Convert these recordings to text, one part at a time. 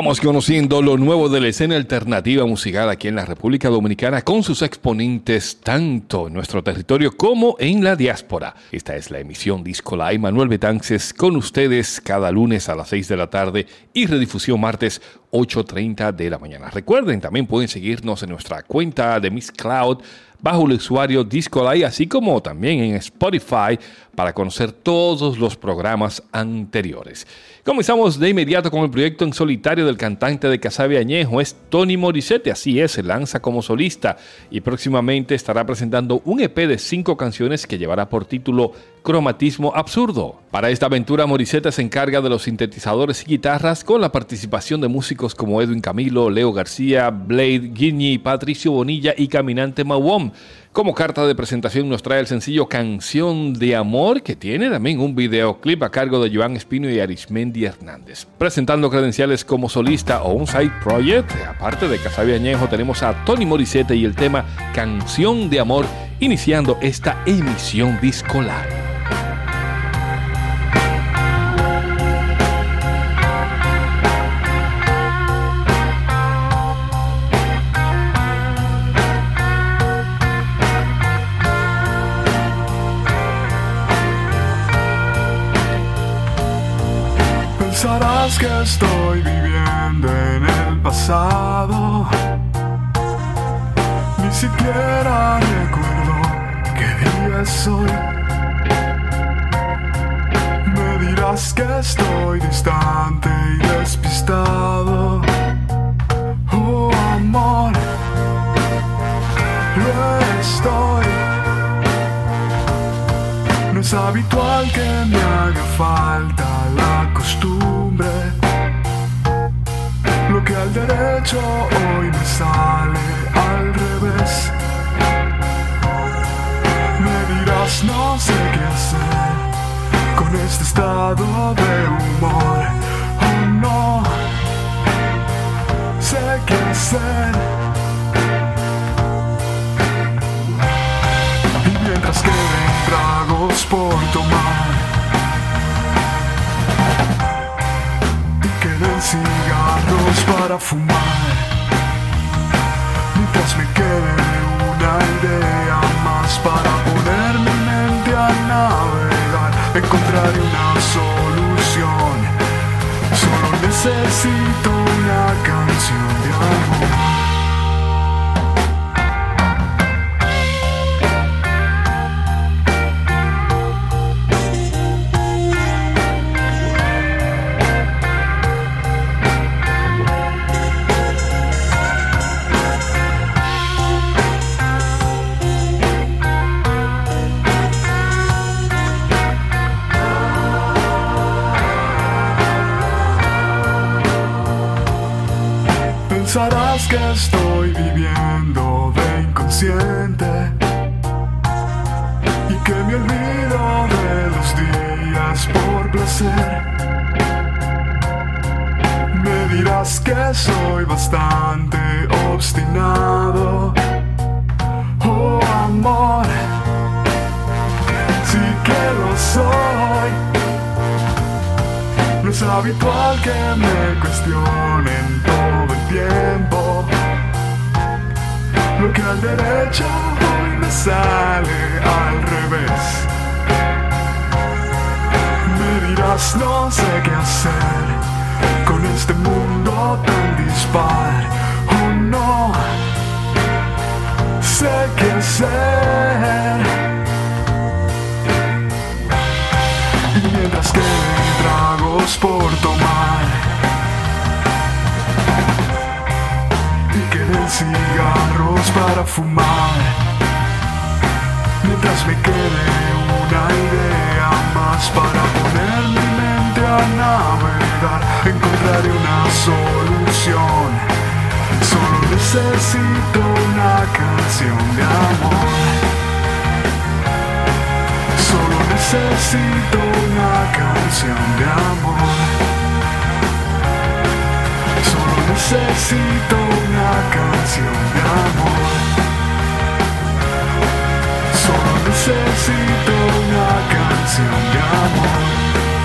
Vamos conociendo lo nuevo de la escena alternativa musical aquí en la República Dominicana con sus exponentes tanto en nuestro territorio como en la diáspora. Esta es la emisión Disco Live. Manuel Betances con ustedes cada lunes a las 6 de la tarde y redifusión martes 8.30 de la mañana. Recuerden, también pueden seguirnos en nuestra cuenta de Miss Cloud bajo el usuario Discolay, así como también en Spotify para conocer todos los programas anteriores. Comenzamos de inmediato con el proyecto en solitario del cantante de Casabe Añejo, es Tony Morissette, así es, se lanza como solista y próximamente estará presentando un EP de cinco canciones que llevará por título Cromatismo Absurdo. Para esta aventura, Morissette se encarga de los sintetizadores y guitarras con la participación de músicos como Edwin Camilo, Leo García, Blade Guinea, Patricio Bonilla y Caminante Mawom. Como carta de presentación nos trae el sencillo Canción de Amor, que tiene también un videoclip a cargo de Joan Espino y Arismendi Hernández. Presentando credenciales como solista o un side project, aparte de Casabi Añejo, tenemos a Tony Morissette y el tema Canción de Amor, iniciando esta emisión discolar. Pensarás que estoy viviendo en el pasado. Ni siquiera recuerdo qué día es hoy. Me dirás que estoy distante y despistado. Oh amor, lo estoy. No es habitual que me haga falta la costumbre. Lo que al derecho hoy me sale al revés. Me dirás no sé qué hacer con este estado de humor. Oh no, sé qué hacer. Y mientras queden tragos por tomar para fumar, mientras me quede una idea más para poner mi mente a navegar, encontraré una solución. Solo necesito una canción de amor. Dirás que soy bastante obstinado. Oh amor, sí que lo soy. No es habitual que me cuestionen todo el tiempo. Lo que al derecho hoy me sale al revés. Me dirás no sé qué hacer con este mundo tan dispar. Oh no, sé qué hacer. Y mientras queden tragos por tomar y queden cigarros para fumar, mientras me quede una idea más para poner mi mente a encontraré una solución. Solo necesito una canción de amor. Solo necesito una canción de amor. Solo necesito una canción de amor. Solo necesito una canción de amor.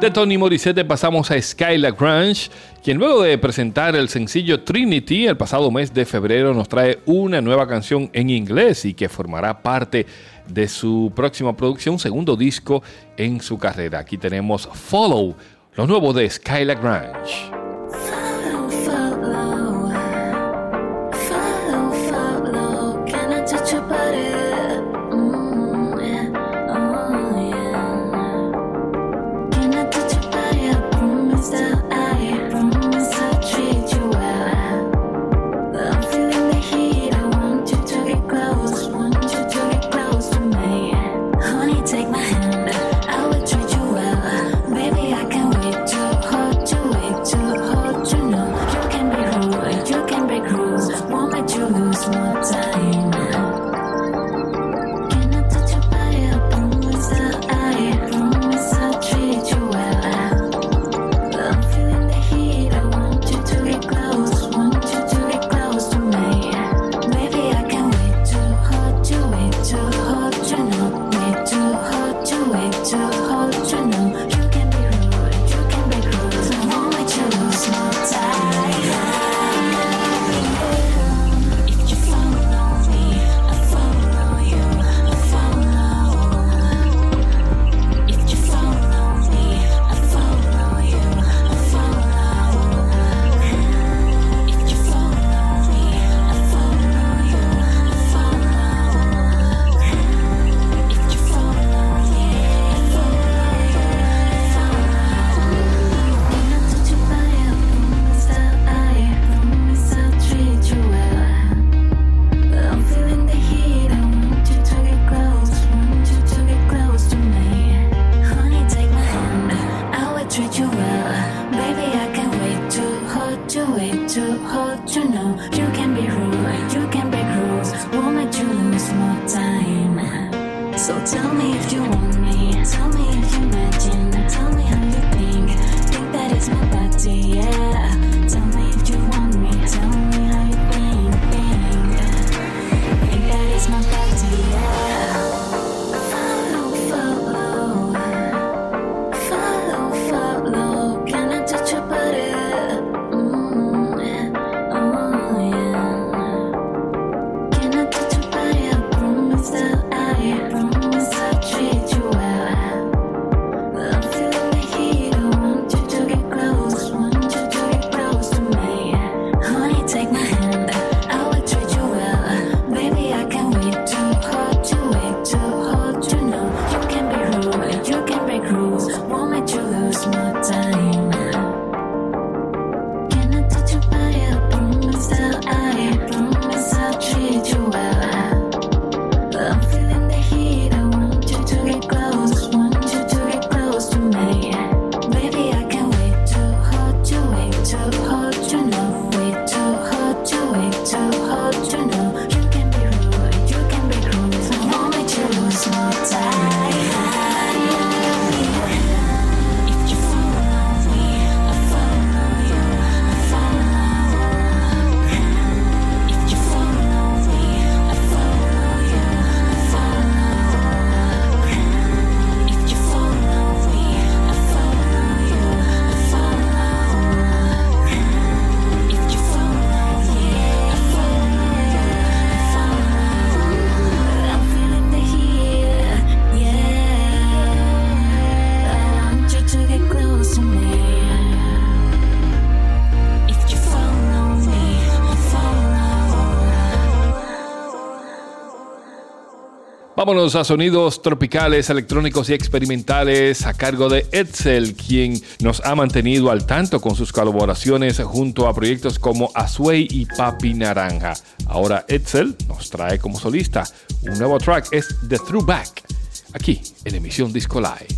De Tony Morissette pasamos a Skylar Grunge, quien luego de presentar el sencillo Trinity el pasado mes de febrero nos trae una nueva canción en inglés y que formará parte de su próxima producción, segundo disco en su carrera. Aquí tenemos Follow, lo nuevo de to hold you now. So tell me if you want me. Tell me if you imagine. Tell me how you think. Think that it's my body, yeah. Tell me if you want Vámonos a sonidos tropicales, electrónicos y experimentales a cargo de Edsel, quien nos ha mantenido al tanto con sus colaboraciones junto a proyectos como Azuey y Papi Naranja. Ahora Edsel nos trae como solista un nuevo track, es The Throwback, aquí en emisión Disco Live.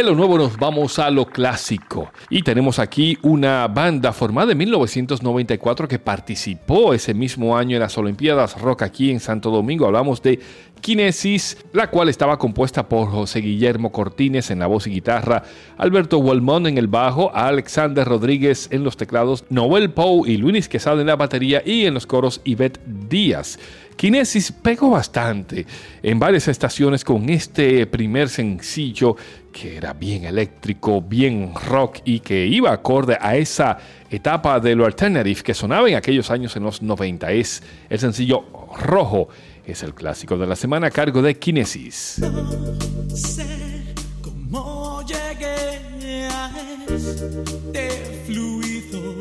De lo nuevo nos vamos a lo clásico. Y tenemos aquí una banda formada en 1994 que participó ese mismo año en las Olimpiadas Rock aquí en Santo Domingo. Hablamos de Kinesis, la cual estaba compuesta por José Guillermo Cortines en la voz y guitarra, Alberto Walmón en el bajo, Alexander Rodríguez en los teclados, Noel Poe y Luis Quesada en la batería y en los coros Ivette Díaz. Kinesis pegó bastante en varias estaciones con este primer sencillo que era bien eléctrico, bien rock y que iba acorde a esa etapa de lo alternative que sonaba en aquellos años en los 90. Es el sencillo Rojo, es el clásico de la semana a cargo de Kinesis. No sé cómo llegué a este fluido.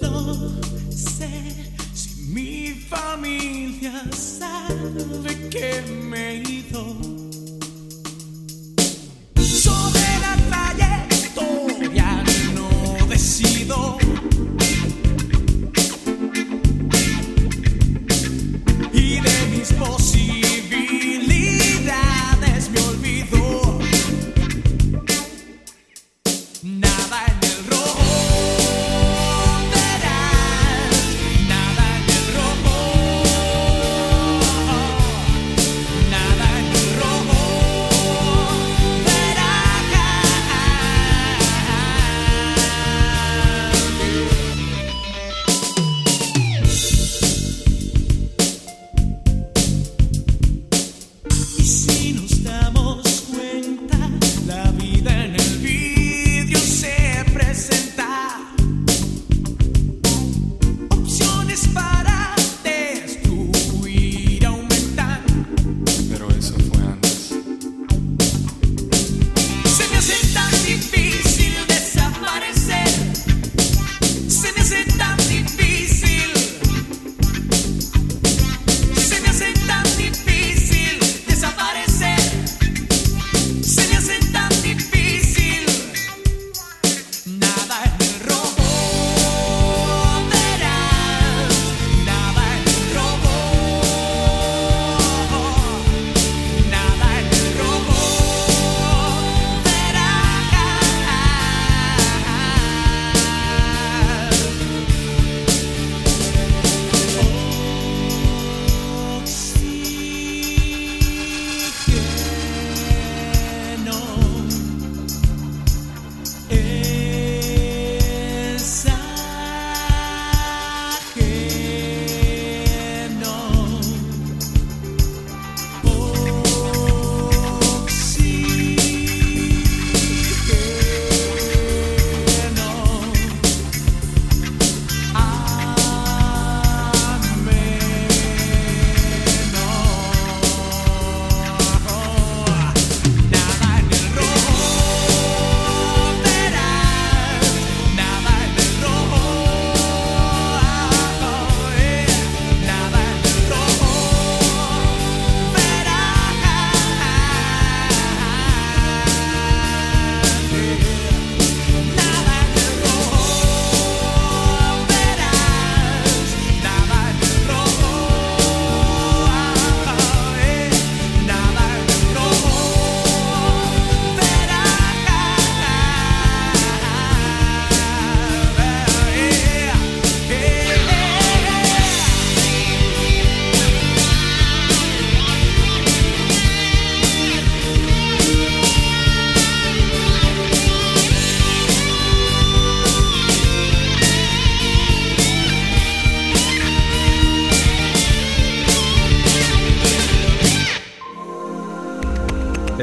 No sé si mi familia sabe que me he ido. Sobre la trayectoria no decido.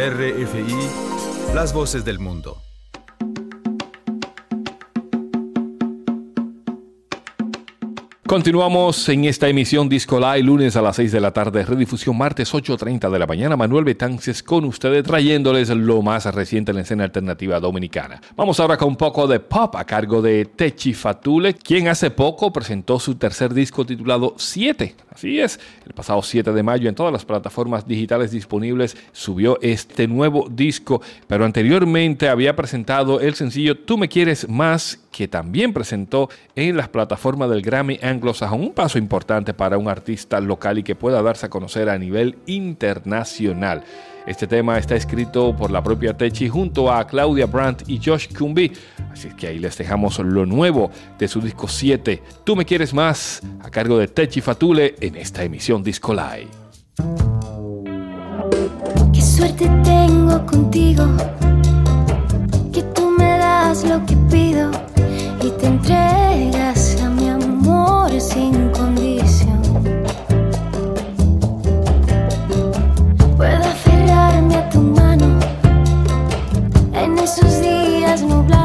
RFI, las voces del mundo. Continuamos en esta emisión Disco Live, lunes a las 6 de la tarde, redifusión martes 8.30 de la mañana. Manuel Betances con ustedes trayéndoles lo más reciente en la escena alternativa dominicana. Vamos ahora con un poco de pop a cargo de Techi Fatule, quien hace poco presentó su tercer disco titulado 7. Así es, el pasado 7 de mayo en todas las plataformas digitales disponibles subió este nuevo disco, pero anteriormente había presentado el sencillo Tú me quieres más, que también presentó en las plataformas del Grammy and anglosajón, un paso importante para un artista local y que pueda darse a conocer a nivel internacional. Este tema está escrito por la propia Techi junto a Claudia Brandt y Josh Kumbi. Así que ahí les dejamos lo nuevo de su disco 7. Tú me quieres más, a cargo de Techi Fatule en esta emisión Disco Live. Qué suerte tengo contigo, que tú me das lo que pido y te amor sin condición. Puedo aferrarme a tu mano en esos días nublados,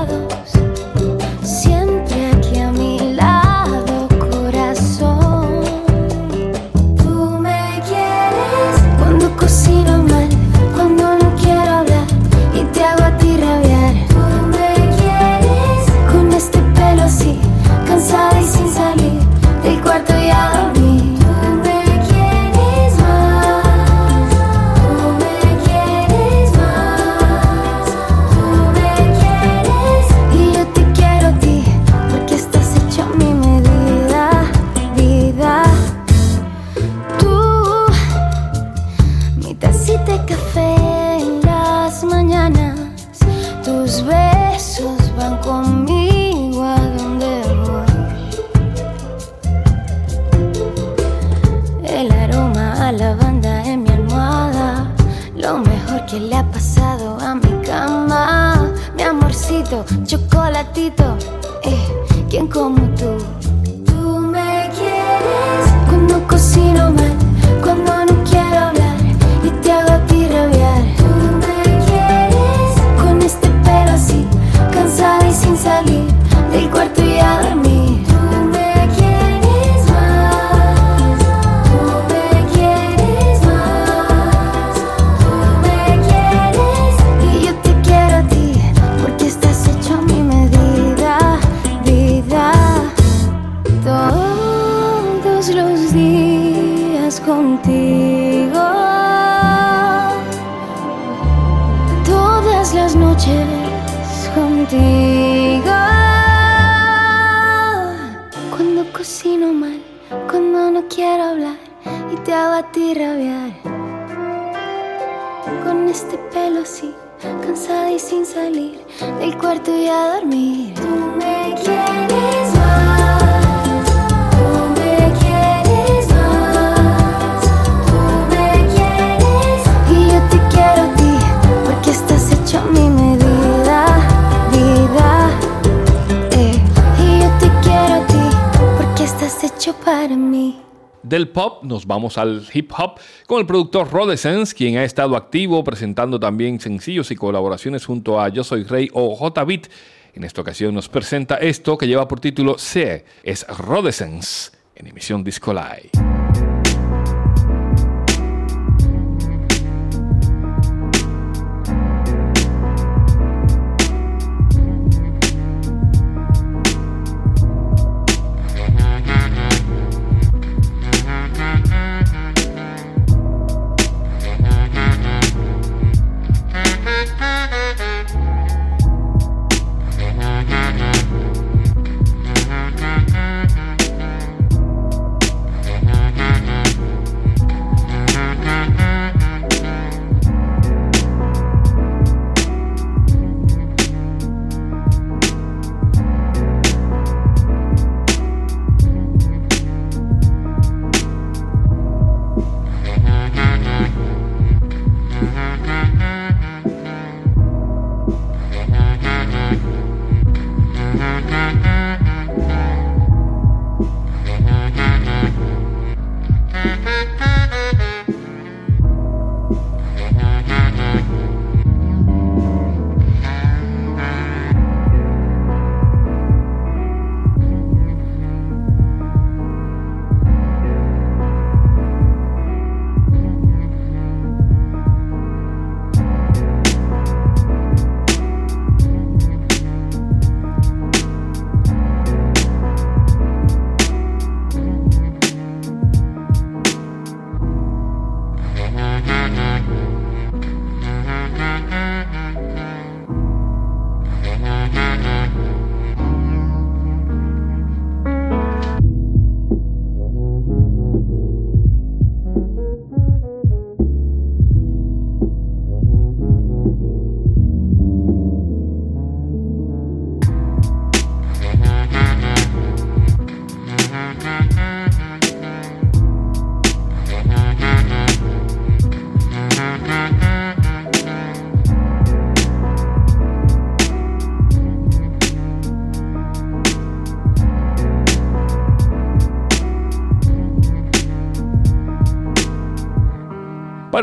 Del pop nos vamos al hip hop con el productor Rodescence, quien ha estado activo presentando también sencillos y colaboraciones junto a Yo Soy Rey o J Beat. En esta ocasión nos presenta esto que lleva por título C, es Rodescence en emisión Disco Live.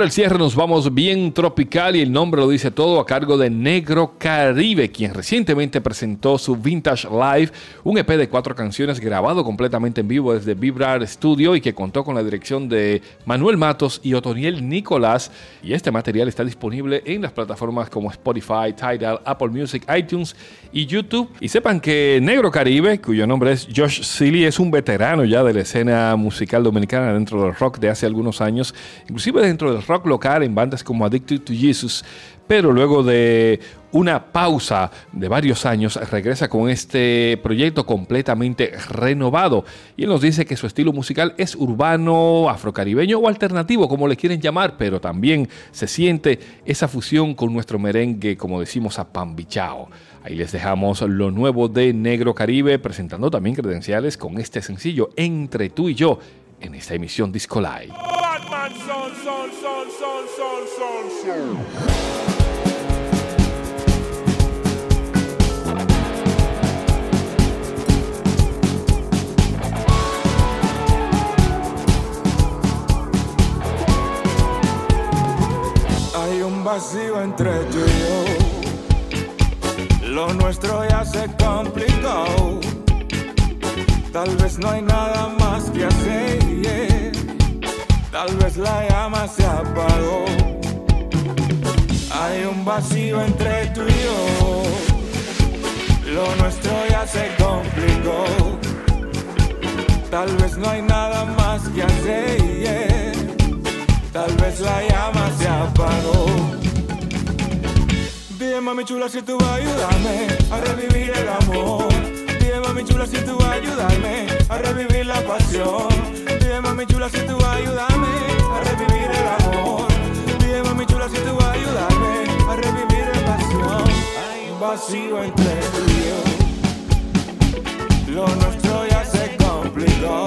El cierre nos vamos bien tropical y el nombre lo dice todo a cargo de Negro Caribe, quien recientemente presentó su Vintage Live, un EP de cuatro canciones grabado completamente en vivo desde Vibrar Studio y que contó con la dirección de Manuel Matos y Otoniel Nicolás. Y este material está disponible en las plataformas como Spotify, Tidal, Apple Music, iTunes y YouTube. Y sepan que Negro Caribe, cuyo nombre es Josh Seeley, es un veterano ya de la escena musical dominicana dentro del rock de hace algunos años, inclusive dentro del rock local en bandas como Addicted to Jesus, pero luego de una pausa de varios años regresa con este proyecto completamente renovado y él nos dice que su estilo musical es urbano, afrocaribeño o alternativo, como le quieren llamar, pero también se siente esa fusión con nuestro merengue, como decimos a Pambichao. Ahí les dejamos lo nuevo de Negro Caribe, presentando también credenciales con este sencillo Entre tú y yo en esta emisión Disco Live. Hay un vacío entre tú y yo. Lo nuestro ya se complicó. Tal vez no hay nada más que hacer. Tal vez la llama se apagó. Hay un vacío entre tú y yo. Lo nuestro ya se complicó. Tal vez no hay nada más que hacer. Tal vez la llama se apagó. Dime mami chula si tú vas a ayudarme a revivir el amor. Dime mami chula si tú vas a ayudarme a revivir la pasión. Dime mami chula si tú vas a ayudarme a revivir el amor. Dime mami chula si tú vas a ayudarme a revivir la pasión. Hay un vacío entre tú y yo. Lo nuestro ya se complicó.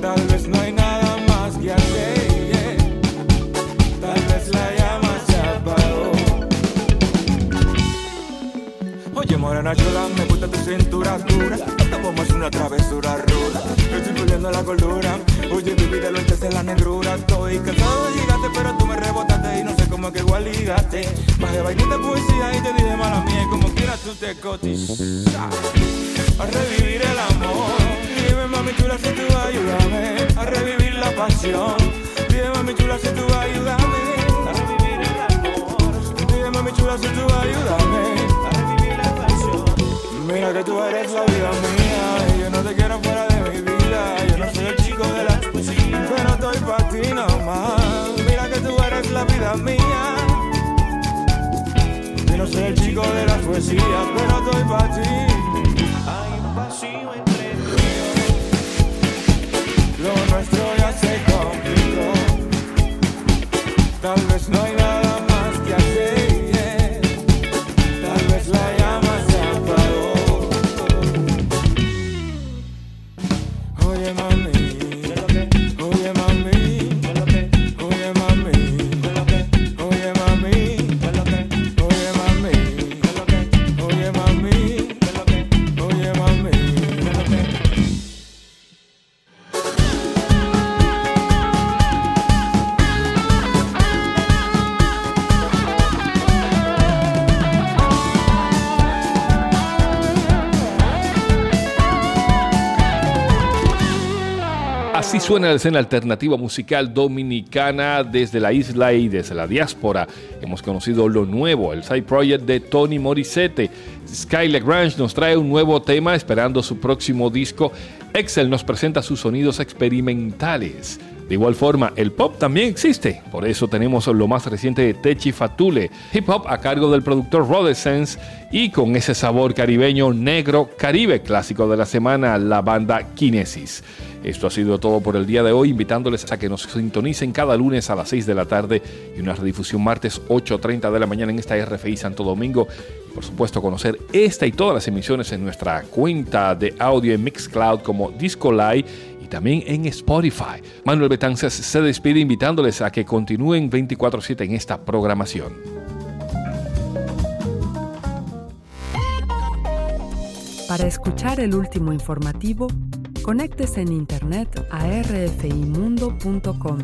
Tal vez no hay nada más que hacer. Tal vez la llama se apagó. Oye, morena chula, me gusta tu cintura dura. Esta bomba es una travesura ruda. Estoy perdiendo la cordura. Oye, mi vida lo echaste en la negrura. Estoy cansado de llegarte, pero tú me rebotaste y no sé cómo que igual ligaste. Bajé bailita poesía y te dije mala mía. Como quieras tú te cotizas a revivir el amor. Dime mami chula si tú vas a revivir la pasión. Dime mami chula si tú vas a ayudarme a revivir el amor. Dime mami chula si tú vas a revivir la pasión. Mira que tú eres la vida mía y yo no te quiero fuera de mi vida. Yo no soy el chico de la estoy para ti nomás. Mira que tú eres la vida mía. Yo no soy el chico de las poesías, pero estoy para ti. Suena la escena alternativa musical dominicana desde la isla y desde la diáspora. Hemos conocido lo nuevo, el side project de Tony Morissette. Sky Lagrange nos trae un nuevo tema esperando su próximo disco. Excel nos presenta sus sonidos experimentales. De igual forma, el pop también existe. Por eso tenemos lo más reciente de Techi Fatule, hip hop a cargo del productor Rodescence y con ese sabor caribeño negro caribe clásico de la semana, la banda Kinesis. Esto ha sido todo por el día de hoy, invitándoles a que nos sintonicen cada lunes a las 6 de la tarde y una redifusión martes 8.30 de la mañana en esta RFI Santo Domingo. Y por supuesto conocer esta y todas las emisiones en nuestra cuenta de audio en Mixcloud como Disco Live también en Spotify. Manuel Betances se despide invitándoles a que continúen 24/7 en esta programación. Para escuchar el último informativo, conéctese en internet a rfimundo.com.